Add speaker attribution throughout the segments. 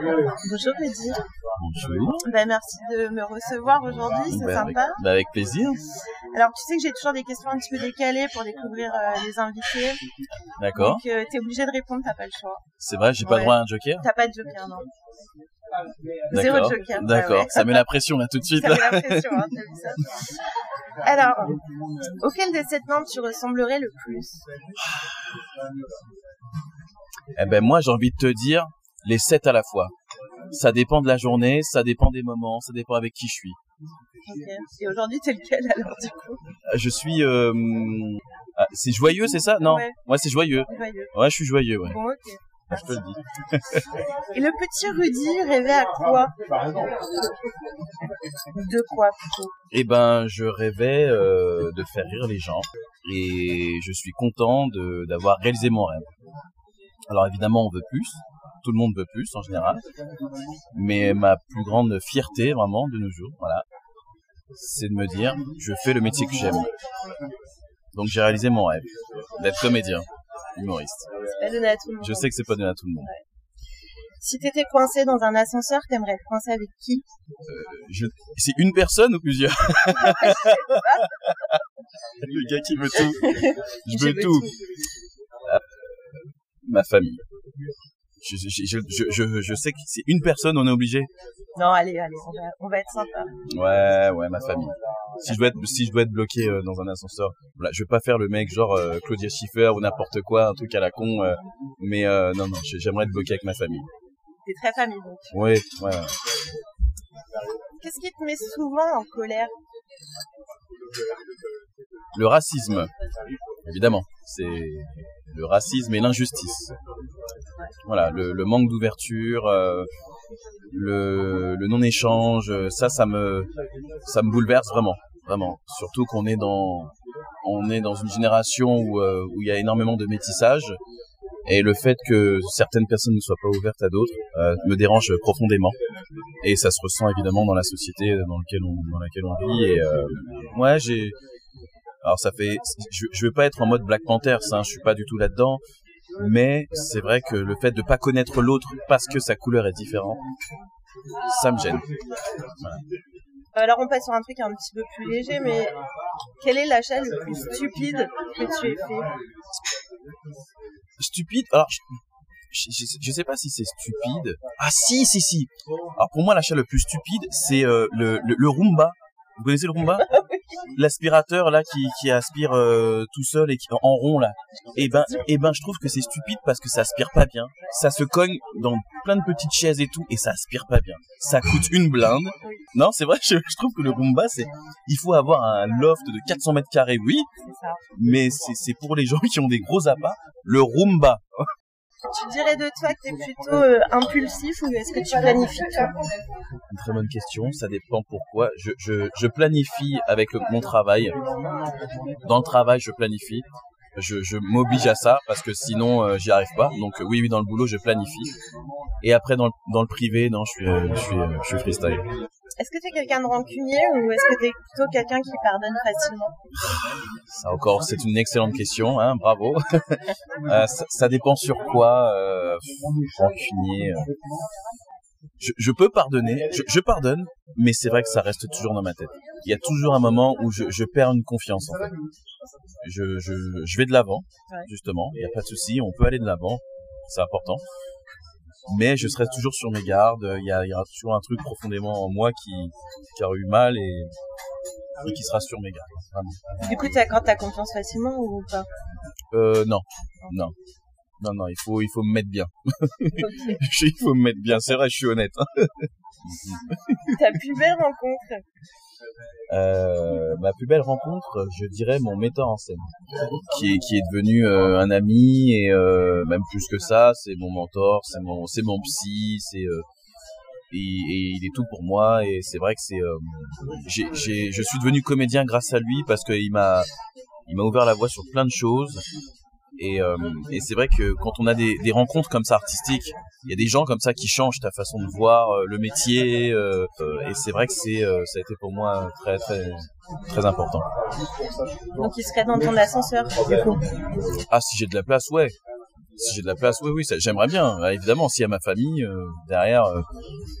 Speaker 1: Bonjour Rudy.
Speaker 2: Bonjour.
Speaker 1: Ben, merci de me recevoir aujourd'hui, c'est
Speaker 2: Ben, avec,
Speaker 1: sympa.
Speaker 2: ben, avec plaisir.
Speaker 1: Alors tu sais que j'ai toujours des questions un petit peu décalées pour découvrir euh, les invités.
Speaker 2: D'accord.
Speaker 1: Donc euh, t'es obligé de répondre, t'as pas le choix.
Speaker 2: C'est vrai, j'ai pas
Speaker 1: Ouais.
Speaker 2: droit à un joker.
Speaker 1: T'as pas de joker, non. Zéro
Speaker 2: D'accord.
Speaker 1: joker. ouais,
Speaker 2: D'accord.
Speaker 1: ouais.
Speaker 2: Ça met la pression là tout de suite.
Speaker 1: Ça met la pression, hein, t'as vu ça. Alors, auquel de cette membres tu ressemblerais le plus?
Speaker 2: Eh ben moi j'ai envie de te dire les sept à la fois. Ça dépend de la journée, ça dépend des moments, ça dépend avec qui je suis.
Speaker 1: Et aujourd'hui t'es lequel alors du coup?
Speaker 2: Euh, Je suis euh, ah, c'est joyeux, c'est ça? Non.
Speaker 1: Ouais.
Speaker 2: c'est joyeux.
Speaker 1: Joyeux.
Speaker 2: Ouais, je suis joyeux, ouais.
Speaker 1: Bon, ok.
Speaker 2: Je te le dis.
Speaker 1: Et le petit Rudy rêvait à quoi? De quoi plutôt?
Speaker 2: Eh ben, je rêvais euh, de faire rire les gens et je suis content d'avoir réalisé mon rêve. Alors évidemment, on veut plus, tout le monde veut plus en général, mais ma plus grande fierté vraiment de nos jours, voilà, c'est de me dire, je fais le métier que j'aime. Donc j'ai réalisé mon rêve d'être comédien, humoriste.
Speaker 1: C'est pas donné à tout le monde.
Speaker 2: Je sais que c'est pas donné à tout le monde.
Speaker 1: Si t'étais coincé dans un ascenseur, t'aimerais être coincé avec qui?
Speaker 2: Je- C'est une personne ou plusieurs? Le gars qui veut tout. Je veux tout. Euh, ma famille. Je, je, je, je, je, je sais que c'est une personne, on est obligé.
Speaker 1: Non, allez, allez, on va, on va être sympa.
Speaker 2: Ouais, ouais, ma famille. Si je dois être, si je dois être bloqué euh, dans un ascenseur, voilà, je vais pas faire le mec genre euh, Claudia Schiffer ou n'importe quoi, un truc à la con. euh, mais non, non, j'ai- j'aimerais être bloqué avec ma famille.
Speaker 1: T'es très famille donc.
Speaker 2: Ouais. ouais.
Speaker 1: Qu'est-ce qui te met souvent en colère?
Speaker 2: Le racisme, évidemment, c'est le racisme et l'injustice. Voilà, le, manque d'ouverture, euh, le, non-échange, ça, ça me, ça me bouleverse vraiment, vraiment. Surtout qu'on est dans, on est dans une génération où, euh, où il y a énormément de métissage. Et le fait que certaines personnes ne soient pas ouvertes à d'autres euh, me dérange profondément. Et ça se ressent évidemment dans la société dans laquelle on, vit. Et euh, j'ai, alors ça fait, je, je veux pas être en mode Black Panther, ça, hein, je suis pas du tout là-dedans. Mais c'est vrai que le fait de pas connaître l'autre parce que sa couleur est différente, ça me gêne.
Speaker 1: Alors on passe sur un truc un petit peu plus léger, mais quel est l'achat le plus stupide que tu aies fait?
Speaker 2: Stupide. Alors, je, je, je- sais pas si c'est stupide. Ah si, si, si. Alors pour moi, l'achat le plus stupide, c'est euh, le, le, le Roomba. Vous connaissez le Roomba? L'aspirateur là qui, qui aspire euh, tout seul et qui en rond là. Et ben, et ben, je trouve que c'est stupide parce que ça aspire pas bien. Ça se cogne dans plein de petites chaises et tout et ça aspire pas bien. Ça coûte une blinde. Non, c'est vrai. Je, je trouve que le Roomba, c'est, il faut avoir un loft de 400 mètres carrés, oui, mais c'est c'est pour les gens qui ont des gros appâts. Le Roomba.
Speaker 1: Tu dirais de toi que t'es plutôt euh, impulsif ou est-ce que tu planifies
Speaker 2: Une très bonne question, ça dépend pourquoi. Je, je, je planifie avec mon travail. Dans le travail, je planifie. Je, je m'oblige à ça parce que sinon euh, j'y arrive pas. Donc euh, oui, oui, dans le boulot, je planifie. Et après dans le, dans le privé, non, je suis, euh, je suis, euh, je suis freestyle.
Speaker 1: Est-ce que t'es quelqu'un de rancunier ou est-ce que t'es plutôt quelqu'un qui pardonne facilement?
Speaker 2: Ça encore, c'est une excellente question, hein, bravo. Euh, ça, ça dépend sur quoi. Rancunier. Je, je peux pardonner, je, je pardonne, mais c'est vrai que ça reste toujours dans ma tête. Il y a toujours un moment où je, je perds une confiance en fait. Je, je, je vais de l'avant,
Speaker 1: Ouais.
Speaker 2: justement. Il n'y a pas de souci, on peut aller de l'avant, c'est important. Mais je serai toujours sur mes gardes. Il y, a, il y aura toujours un truc profondément en moi qui, qui aura eu mal et, et qui sera sur mes gardes. Vraiment.
Speaker 1: Du coup, t'accordes confiance facilement ou pas?
Speaker 2: Euh, non, non, non, non. Il faut, il faut me mettre bien. il faut me mettre bien. C'est vrai, je suis honnête. hein.
Speaker 1: Ta plus belle rencontre
Speaker 2: Euh, ma plus belle rencontre, je dirais mon metteur en scène, qui est, qui est devenu euh, un ami et euh, même plus que ça, c'est mon mentor, c'est mon, mon psy, c'est et, et il est tout pour moi et c'est vrai que c'est, je suis devenu comédien grâce à lui parce qu'il m'a, il m'a ouvert la voie sur plein de choses et, euh, et c'est vrai que quand on a des, des rencontres comme ça artistiques, il y a des gens comme ça qui changent ta façon de voir euh, le métier euh, et c'est vrai que c'est ça a été pour moi très très très important.
Speaker 1: Donc il serait dans ton ascenseur, du coup.
Speaker 2: Ah si j'ai de la place, ouais. si j'ai de la place, oui, oui, ça, j'aimerais bien. Bah, évidemment, s'il y a ma famille derrière,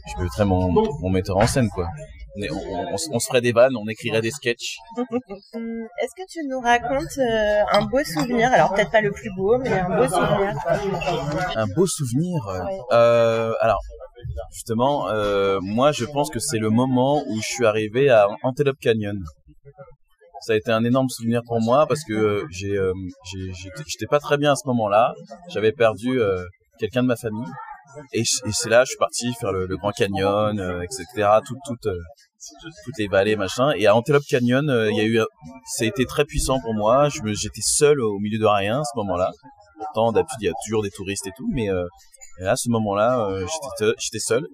Speaker 2: je mettrais mon, mon metteur en scène, quoi. On, on, on, se ferait des vannes, on écrirait des sketchs.
Speaker 1: Est-ce que tu nous racontes euh, un beau souvenir? Alors peut-être pas le plus beau, mais un beau souvenir.
Speaker 2: Un beau souvenir. Euh, alors justement, euh, moi je pense que c'est le moment où je suis arrivé à Antelope Canyon ça a été un énorme souvenir pour moi parce que euh, j'ai, euh, j'étais pas très bien à ce moment-là. J'avais perdu euh, quelqu'un de ma famille et, c'est là je suis parti faire le, Grand Canyon, etc. Tout, tout, toutes les vallées, machin. Et à Antelope Canyon, il y a eu, ça a été très puissant pour moi. Je j'étais seul au milieu de rien à ce moment-là. Pourtant, d'habitude, il y a toujours des touristes et tout, mais à ce moment-là, j'étais, j'étais seul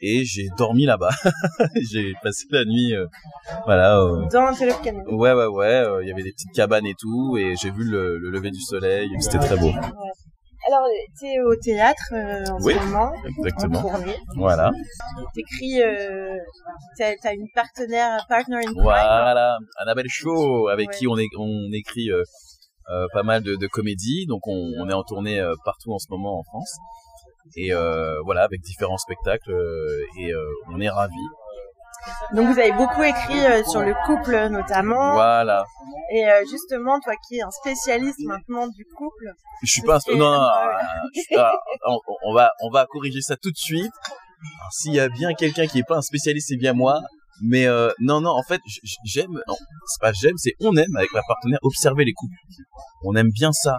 Speaker 2: et j'ai dormi là-bas. j'ai passé la nuit, euh, voilà.
Speaker 1: Euh, Dans Antelope Canyon.
Speaker 2: Ouais, ouais, ouais. Euh, il y avait des petites cabanes et tout, et j'ai vu le, lever du soleil. C'était très beau.
Speaker 1: Alors, tu es au théâtre en ce moment.
Speaker 2: Exactement.
Speaker 1: En
Speaker 2: Voilà.
Speaker 1: T'écris, euh, t'as as une partenaire, partner in crime.
Speaker 2: Voilà, Annabelle Shaw, avec qui on, est, on écrit pas mal de, de comédies. Donc, on, on est en tournée partout en ce moment en France et euh, voilà avec différents spectacles euh, et euh, on est ravis.
Speaker 1: Donc vous avez beaucoup écrit sur le couple notamment.
Speaker 2: Voilà.
Speaker 1: Et justement, toi qui es un spécialiste maintenant du couple.
Speaker 2: Je suis pas un... non, non, non on, va on va corriger ça tout de suite. S'il y a bien quelqu'un qui est pas un spécialiste, c'est bien moi. Mais euh, non, non, en fait, j'aime, non, c'est pas j'aime, c'est on aime avec ma partenaire observer les couples. On aime bien ça.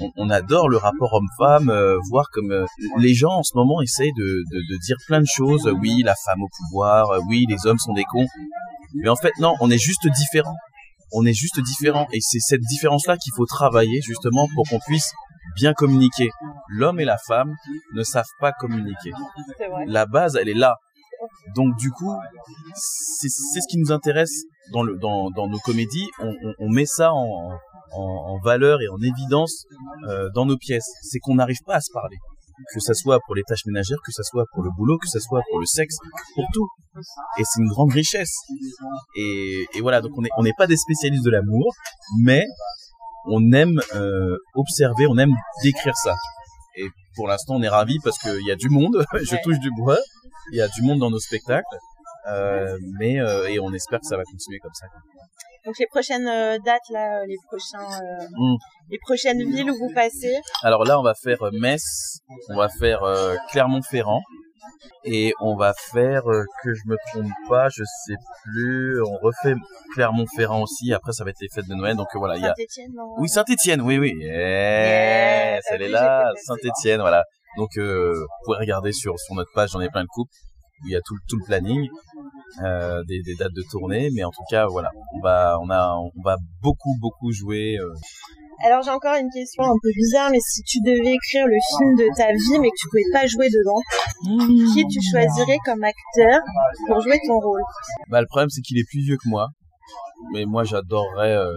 Speaker 2: On, on, adore le rapport homme-femme, euh, voir comme euh, les gens en ce moment essayent de, de, de, dire plein de choses. Oui, la femme au pouvoir, oui, les hommes sont des cons. Mais en fait, non, on est juste différents. On est juste différents. Et c'est cette différence-là qu'il faut travailler justement pour qu'on puisse bien communiquer. L'homme et la femme ne savent pas communiquer. La base, elle est là. Donc du coup, c'est ce qui nous intéresse dans, le, dans, dans nos comédies. On, on, on met ça en, en, en, valeur et en évidence euh, dans nos pièces. C'est qu'on n'arrive pas à se parler. Que ça soit pour les tâches ménagères, que ça soit pour le boulot, que ça soit pour le sexe, pour tout. Et c'est une grande richesse. Et, et voilà, donc on n'est on n'est pas des spécialistes de l'amour, mais on aime euh, observer, on aime décrire ça. Et pour l'instant, on est ravis parce qu'il y a du monde. Je touche du bois il y a du monde dans nos spectacles, euh, mais euh, et on espère que ça va continuer comme ça.
Speaker 1: Donc les prochaines euh, dates là, les prochains, mm. les prochaines villes où vous passez.
Speaker 2: Alors là, on va faire Metz, on va faire Clermont-Ferrand et on va faire que je me trompe pas, je sais plus, on refait Clermont-Ferrand aussi. Après, ça va être les fêtes de Noël, donc voilà, il y a.
Speaker 1: Saint-Étienne.
Speaker 2: Oui, Saint-Étienne, oui, oui. Yes, elle est là, Saint-Étienne, voilà. Donc, euh, vous pouvez regarder sur, sur notre page, j'en ai plein de coupes, où il y a tout, tout le planning, euh, des, des, dates de tournée, mais en tout cas, voilà, on va, on a, on va beaucoup, beaucoup jouer. Euh.
Speaker 1: Alors j'ai encore une question un peu bizarre, mais si tu devais écrire le film de ta vie, mais que tu pouvais pas jouer dedans, mmh. qui tu choisirais comme acteur pour jouer ton rôle?
Speaker 2: Bah le problème c'est qu'il est plus vieux que moi, mais moi j'adorerais, euh,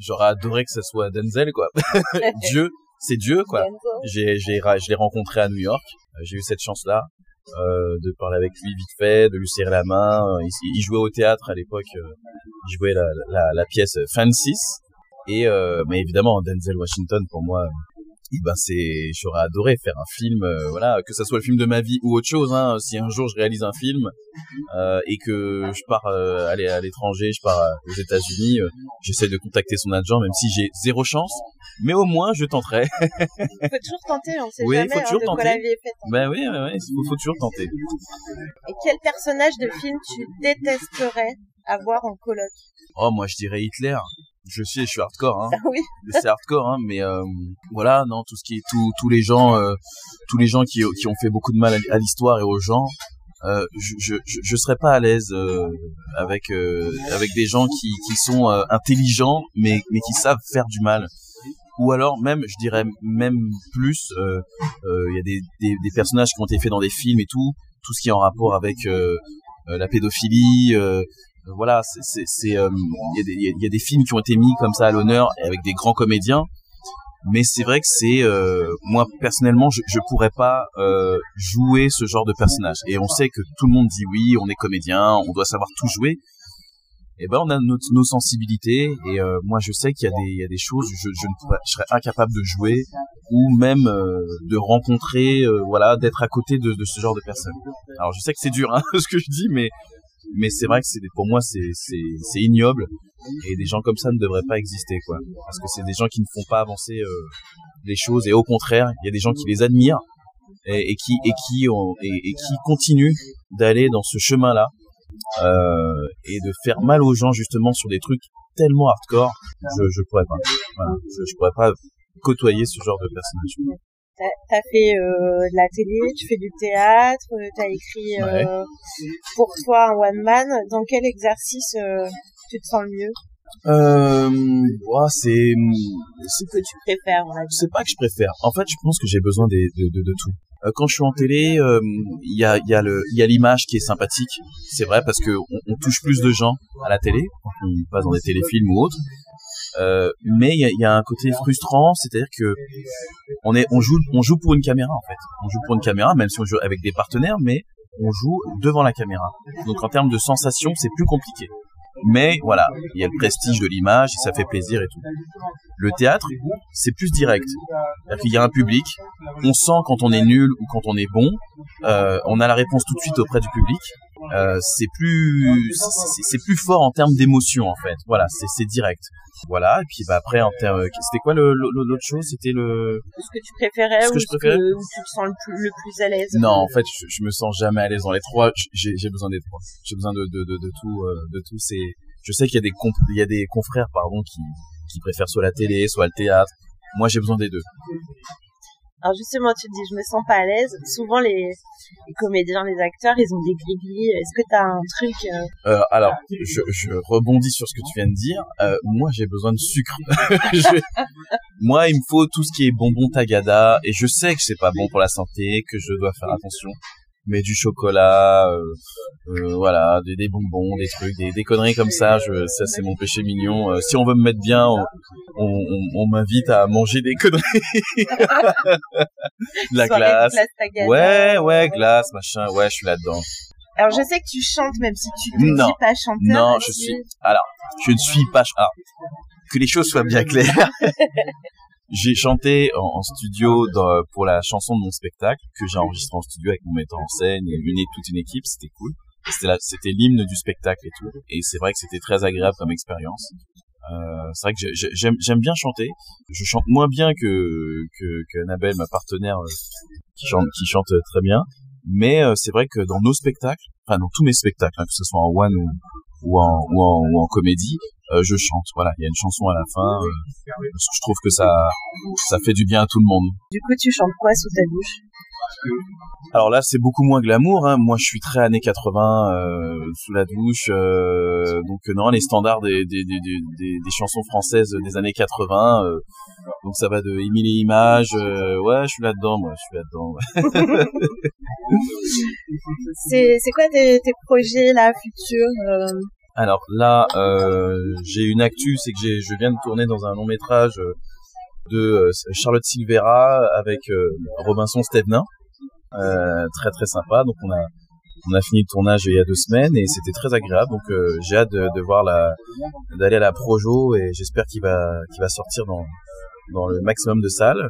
Speaker 2: j'aurais adoré que ce soit Denzel quoi. Dieu, c'est Dieu quoi. J'ai j'ai je l'ai rencontré à New York. Euh, j'ai eu cette chance là euh, de parler avec lui vite fait, de lui serrer la main. Euh, il, il jouait au théâtre à l'époque. il jouait la, la, la pièce Francis. Et mais évidemment Denzel Washington pour moi ben c'est j'aurais adoré faire un film euh, voilà que ça soit le film de ma vie ou autre chose hein, si un jour je réalise un film euh, et que je pars euh, aller à l'étranger je pars aux États-Unis j'essaie de contacter son agent même si j'ai zéro chance mais au moins je tenterai
Speaker 1: il faut toujours tenter on sait oui, jamais faut hein, toujours hein, tenter. Fait.
Speaker 2: ben oui ouais, ouais, il faut, toujours tenter
Speaker 1: et quel personnage de film tu détesterais avoir en coloc?
Speaker 2: Oh moi je dirais Hitler je sais, je suis hardcore, hein.
Speaker 1: oui.
Speaker 2: C'est hardcore, hein, mais euh, voilà, non, tout ce qui est tout, tous les gens, euh, tous les gens qui, qui ont fait beaucoup de mal à, l'histoire et aux gens, euh, je, je, je serais pas à l'aise euh, avec euh, avec des gens qui, qui sont intelligents, mais mais qui savent faire du mal. Ou alors même, je dirais même plus, il y a des, des, des personnages qui ont été faits dans des films et tout, tout ce qui est en rapport avec la pédophilie, voilà, c'est euh, il y, a des films qui ont été mis comme ça à l'honneur avec des grands comédiens, mais c'est vrai que c'est euh, moi personnellement je, je pourrais pas euh, jouer ce genre de personnage. Et on sait que tout le monde dit oui, on est comédien, on doit savoir tout jouer, et ben on a nos, sensibilités et moi je sais qu'il y a des il y a des choses je je, ne pourrais- je serais incapable de jouer ou même euh, de rencontrer euh, voilà d'être à côté de, de ce genre de personnes. Alors je sais que c'est dur hein, ce que je dis mais mais c'est vrai que c'est pour moi c'est c'est ignoble. Et des gens comme ça ne devraient pas exister quoi. Parce que c'est des gens qui ne font pas avancer euh, les choses. Et au contraire il y a des gens qui les admirent et, qui et qui ont, et qui continuent d'aller dans ce chemin là euh, et de faire mal aux gens justement sur des trucs tellement hardcore. Je je pourrais pas. Voilà. Je, je pourrais pas côtoyer ce genre de personnage
Speaker 1: T'as fait euh, de la télé, tu fais du théâtre, euh, t'as écrit euh, pour toi un one man. Dans quel exercice euh, tu te sens le mieux?
Speaker 2: Euh, c'est c'est
Speaker 1: que tu préfères
Speaker 2: c'est pas que je préfère. En fait, je pense que j'ai besoin des- de, de, de tout. Quand je suis en télé, il y a, il y a le, il y a l'image qui est sympathique. C'est vrai parce que on, on touche plus de gens à la télé on passe dans des téléfilms ou autres. Euh, mais il y a, il y a un côté frustrant, c'est-à-dire que on est, on joue, on joue pour une caméra en fait. On joue pour une caméra, même si on joue avec des partenaires, mais on joue devant la caméra. Donc en termes de sensation, c'est plus compliqué. Mais voilà, il y a le prestige de l'image, ça fait plaisir et tout. Le théâtre, c'est plus direct. C'est-à-dire qu'il y a un public, on sent quand on est nul ou quand on est bon, euh, on a la réponse tout de suite auprès du public. Euh, c'est plus, c'est- plus fort en termes d'émotion en fait. Voilà, c'est direct. Voilà. Et puis bah après en termes, c'était quoi le- le- l'autre chose? C'était le.
Speaker 1: ce que tu préférais
Speaker 2: Ce que
Speaker 1: ou
Speaker 2: je préférais?
Speaker 1: que, où tu te sens le plus, le plus à l'aise?
Speaker 2: Non, en fait, je, je me sens jamais à l'aise dans les trois. J'ai besoin des trois. J'ai besoin de de de, de tout, euh, de tout. C'est. Je sais qu'il y a des il y a des confrères pardon qui qui préfèrent soit la télé, soit le théâtre. Moi, j'ai besoin des deux.
Speaker 1: Alors justement, tu te dis, je me sens pas à l'aise. Souvent, les, les comédiens, les acteurs, ils ont des gris Est-ce que t'as un truc euh,
Speaker 2: Euh, alors, je, je rebondis sur ce que tu viens de dire. Euh, moi, j'ai besoin de sucre. Je- Moi, il me faut tout ce qui est bonbon tagada, et je sais que c'est pas bon pour la santé, que je dois faire attention. Mais du chocolat, euh, euh, voilà, des, des bonbons, des trucs, des, des conneries comme ça, je, ça c'est mon péché mignon. Euh, si on veut me mettre bien, on, on, on- on m'invite à manger des conneries. De la
Speaker 1: de
Speaker 2: glace. Ouais, ouais, glace, machin, ouais, je suis là-dedans.
Speaker 1: Alors je sais que tu chantes, même si tu ne dis pas chanteur.
Speaker 2: Non,
Speaker 1: aussi.
Speaker 2: je suis. Alors, je ne suis pas. Alors, que les choses soient bien claires. j'ai chanté en, studio pour la chanson de mon spectacle que j'ai enregistré en studio avec mon metteur en scène et une, toute une équipe. C'était cool. C'était l'hymne du spectacle et tout. Et c'est vrai que c'était très agréable comme expérience. Euh, c'est vrai que j'ai- j'ai- j'aime bien chanter. Je chante moins bien que que, Annabelle, ma partenaire, euh, qui chante très bien. Mais euh, c'est vrai que dans nos spectacles, enfin dans tous mes spectacles, hein, que ce soit en one ou, en, ou, ou en comédie, euh, je chante. Voilà, il y a une chanson à la fin. euh, parce que je trouve que ça ça fait du bien à tout le monde.
Speaker 1: Du coup, tu chantes quoi sous ta douche
Speaker 2: Alors là, c'est beaucoup moins glamour. Hein. Moi, je suis très années 80 euh, sous la douche. euh, donc euh, non, les standards des, des, des, des, chansons françaises des années 80. euh, donc ça va de Émile et Images. euh, ouais, je suis là-dedans. Moi, je suis là-dedans. ouais.
Speaker 1: C'est c'est quoi tes, tes projets là futurs euh,
Speaker 2: Alors là, euh, j'ai une actu, c'est que je viens de tourner dans un long métrage euh, de euh, Charlotte Silvera avec euh, Robinson Stevenin. Euh, très très sympa. Donc on a on a fini le tournage il y a deux semaines et c'était très agréable. Donc euh, j'ai hâte de, de voir la d'aller à la Projo et j'espère qu'il va qu'il va sortir dans dans le maximum de salles.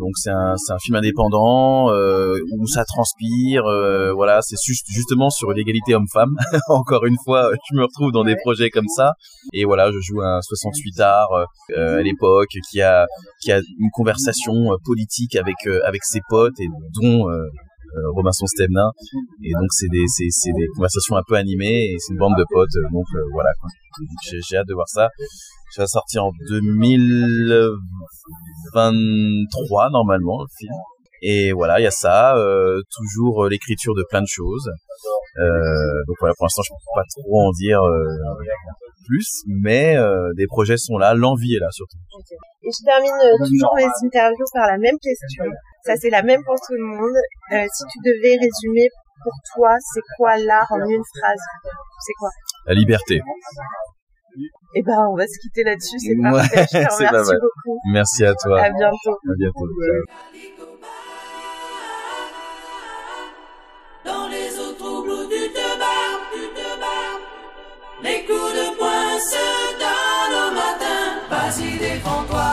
Speaker 2: Donc c'est un c'est un film indépendant euh, où ça transpire. euh, voilà, c'est juste justement sur l'égalité homme-femme. Encore une fois, je me retrouve dans des projets comme ça. Et voilà, je joue un 68 art euh, à l'époque qui a qui a une conversation euh, politique avec euh, avec ses potes et dont euh, euh, Robinson Stevenin. Et donc c'est des c'est c'est des conversations un peu animées et c'est une bande de potes. euh, Donc euh, voilà. J'ai j'ai hâte de voir ça. Ça va sortir en 2023 normalement le film. Et voilà, il y a ça, euh, toujours euh, l'écriture de plein de choses. Euh, donc voilà, pour l'instant, je peux pas trop en dire euh, plus, mais euh, des projets sont là, l'envie est là surtout.
Speaker 1: Et je termine euh, toujours mes interviews par la même question. Ça, c'est la même pour tout le monde. Euh, si tu devais résumer pour toi, c'est quoi l'art en une phrase? C'est quoi?
Speaker 2: La liberté.
Speaker 1: Eh ben, on va se quitter là-dessus. C'est
Speaker 2: Ouais,
Speaker 1: parfait. Je te remercie beaucoup.
Speaker 2: Merci à toi.
Speaker 1: À bientôt.
Speaker 2: À bientôt.
Speaker 3: Dans les eaux troubles du Tebar, du Tebar. Vous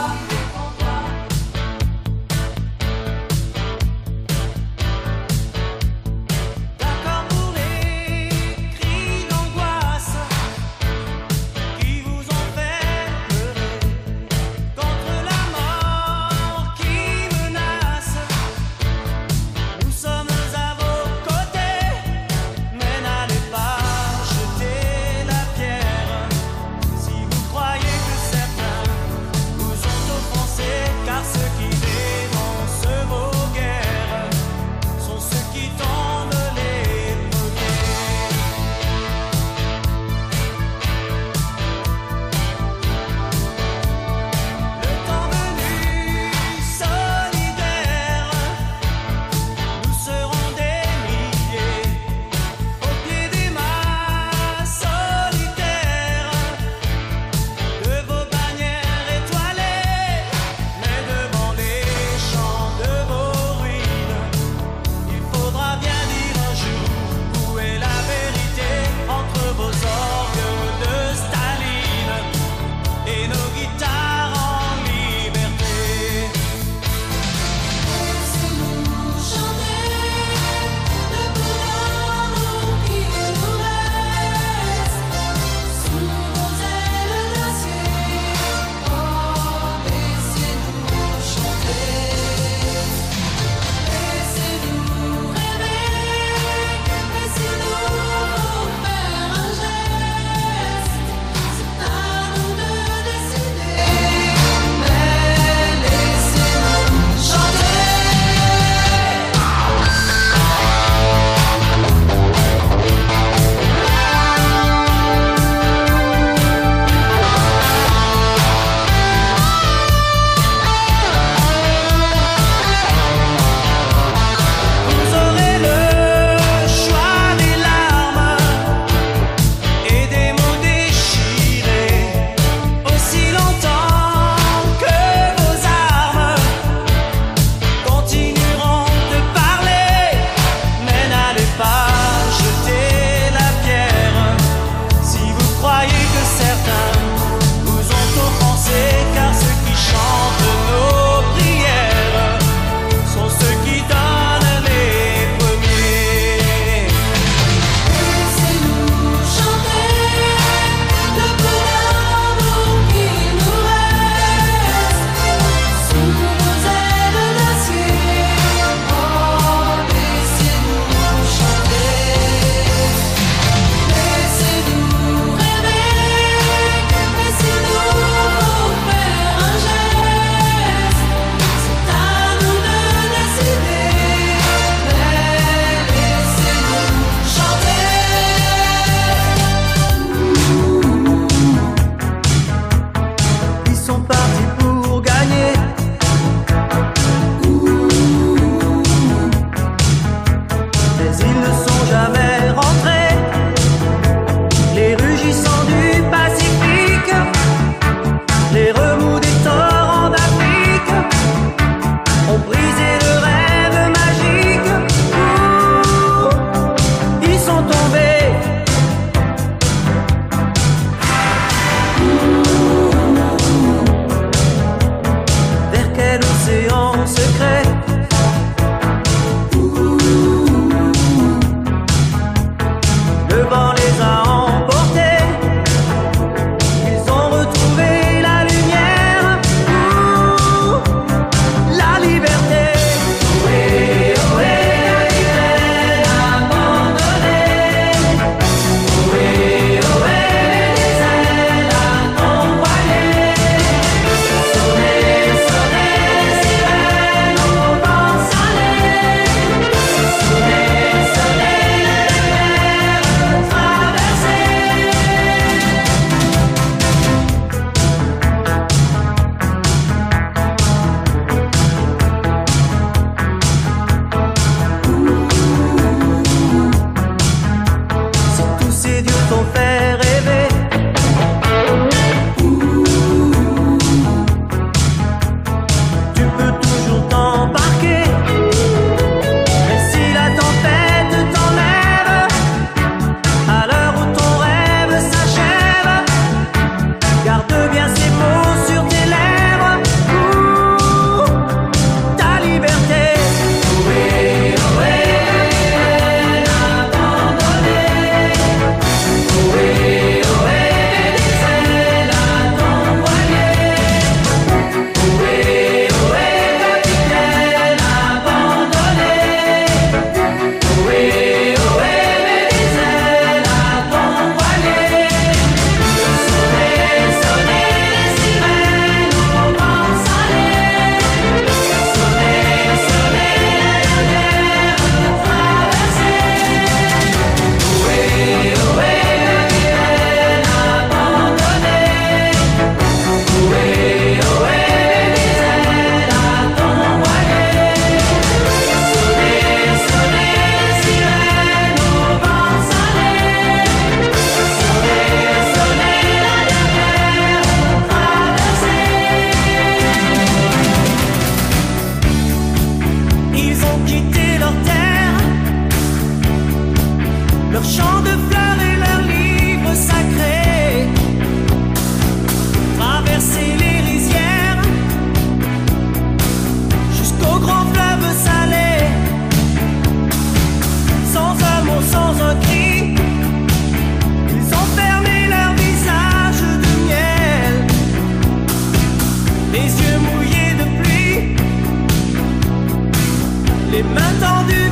Speaker 3: au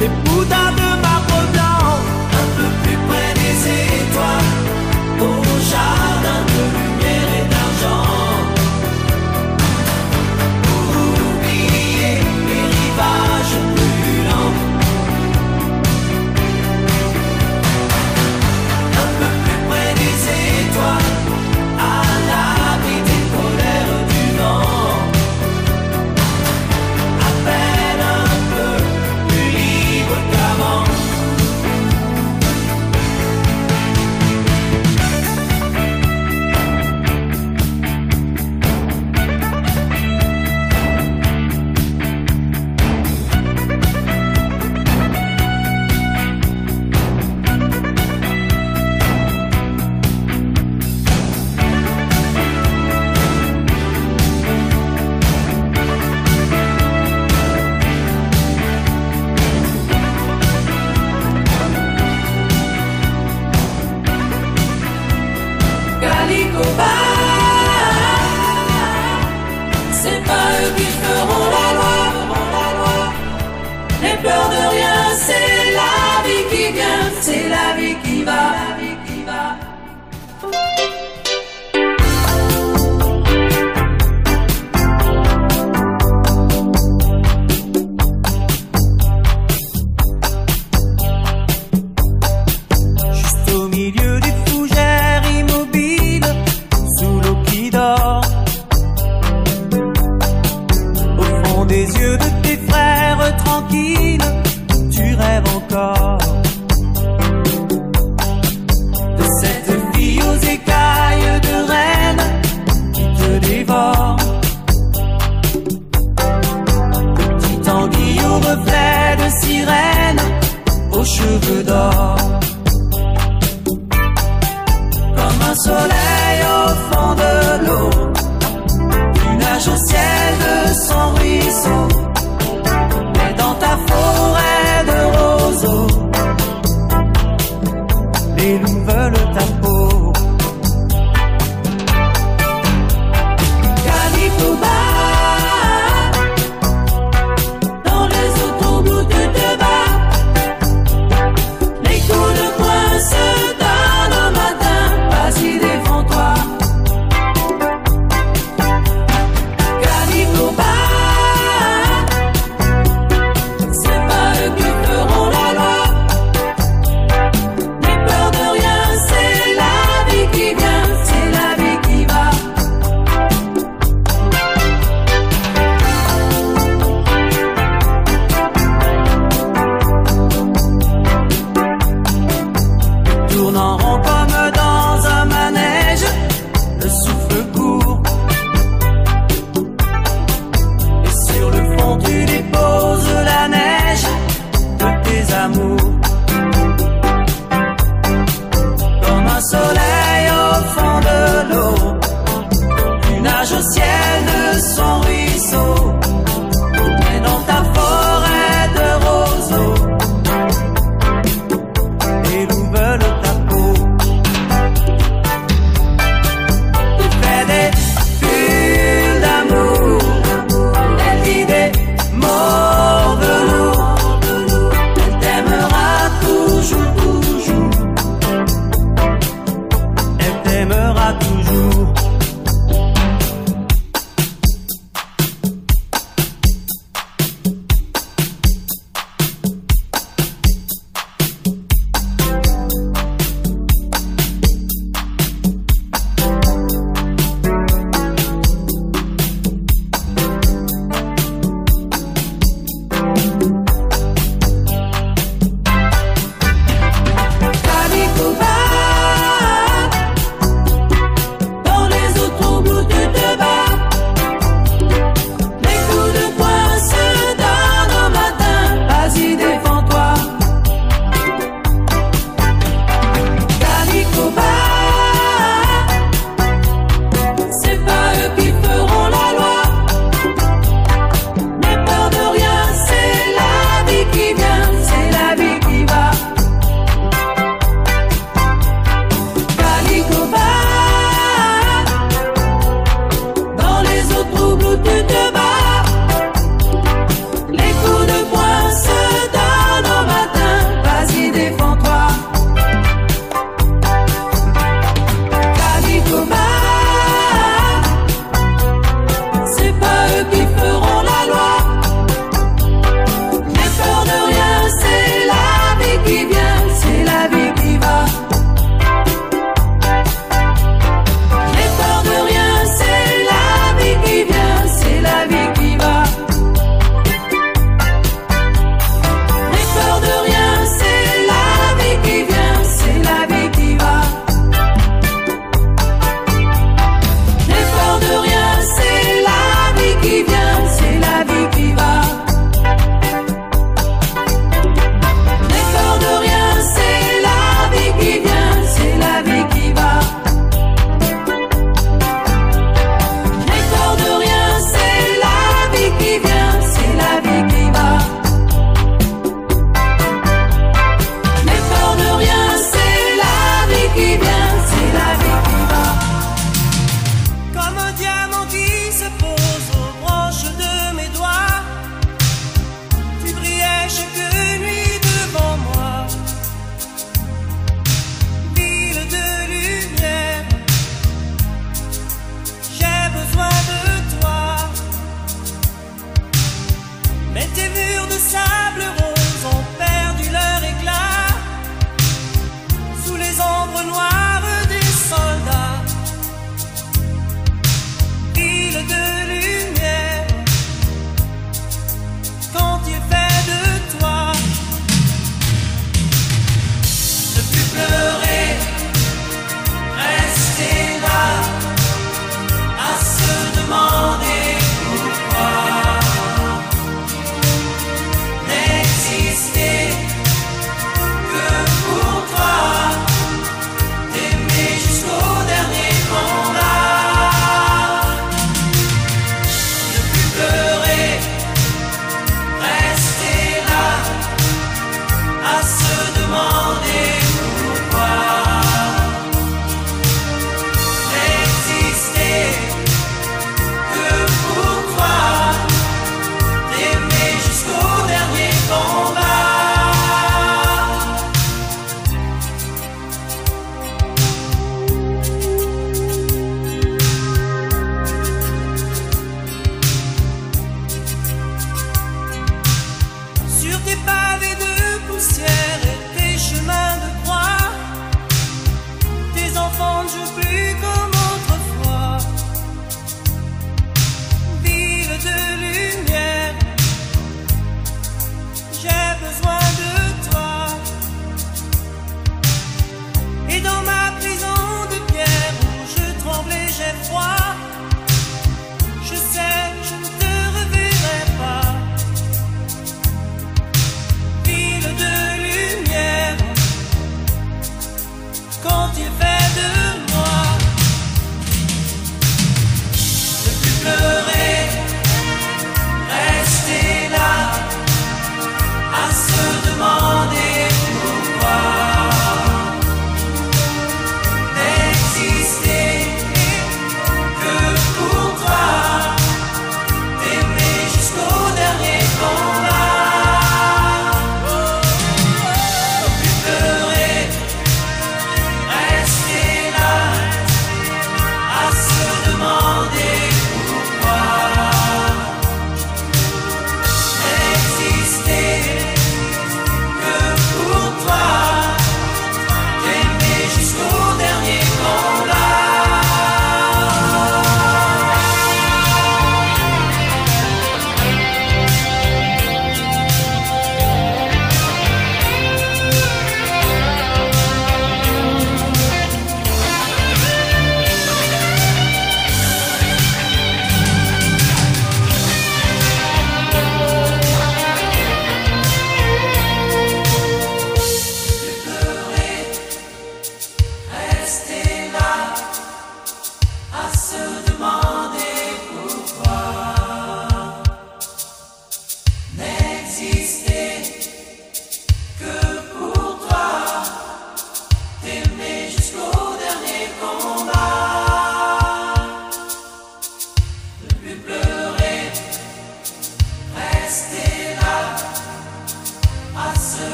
Speaker 3: 你不答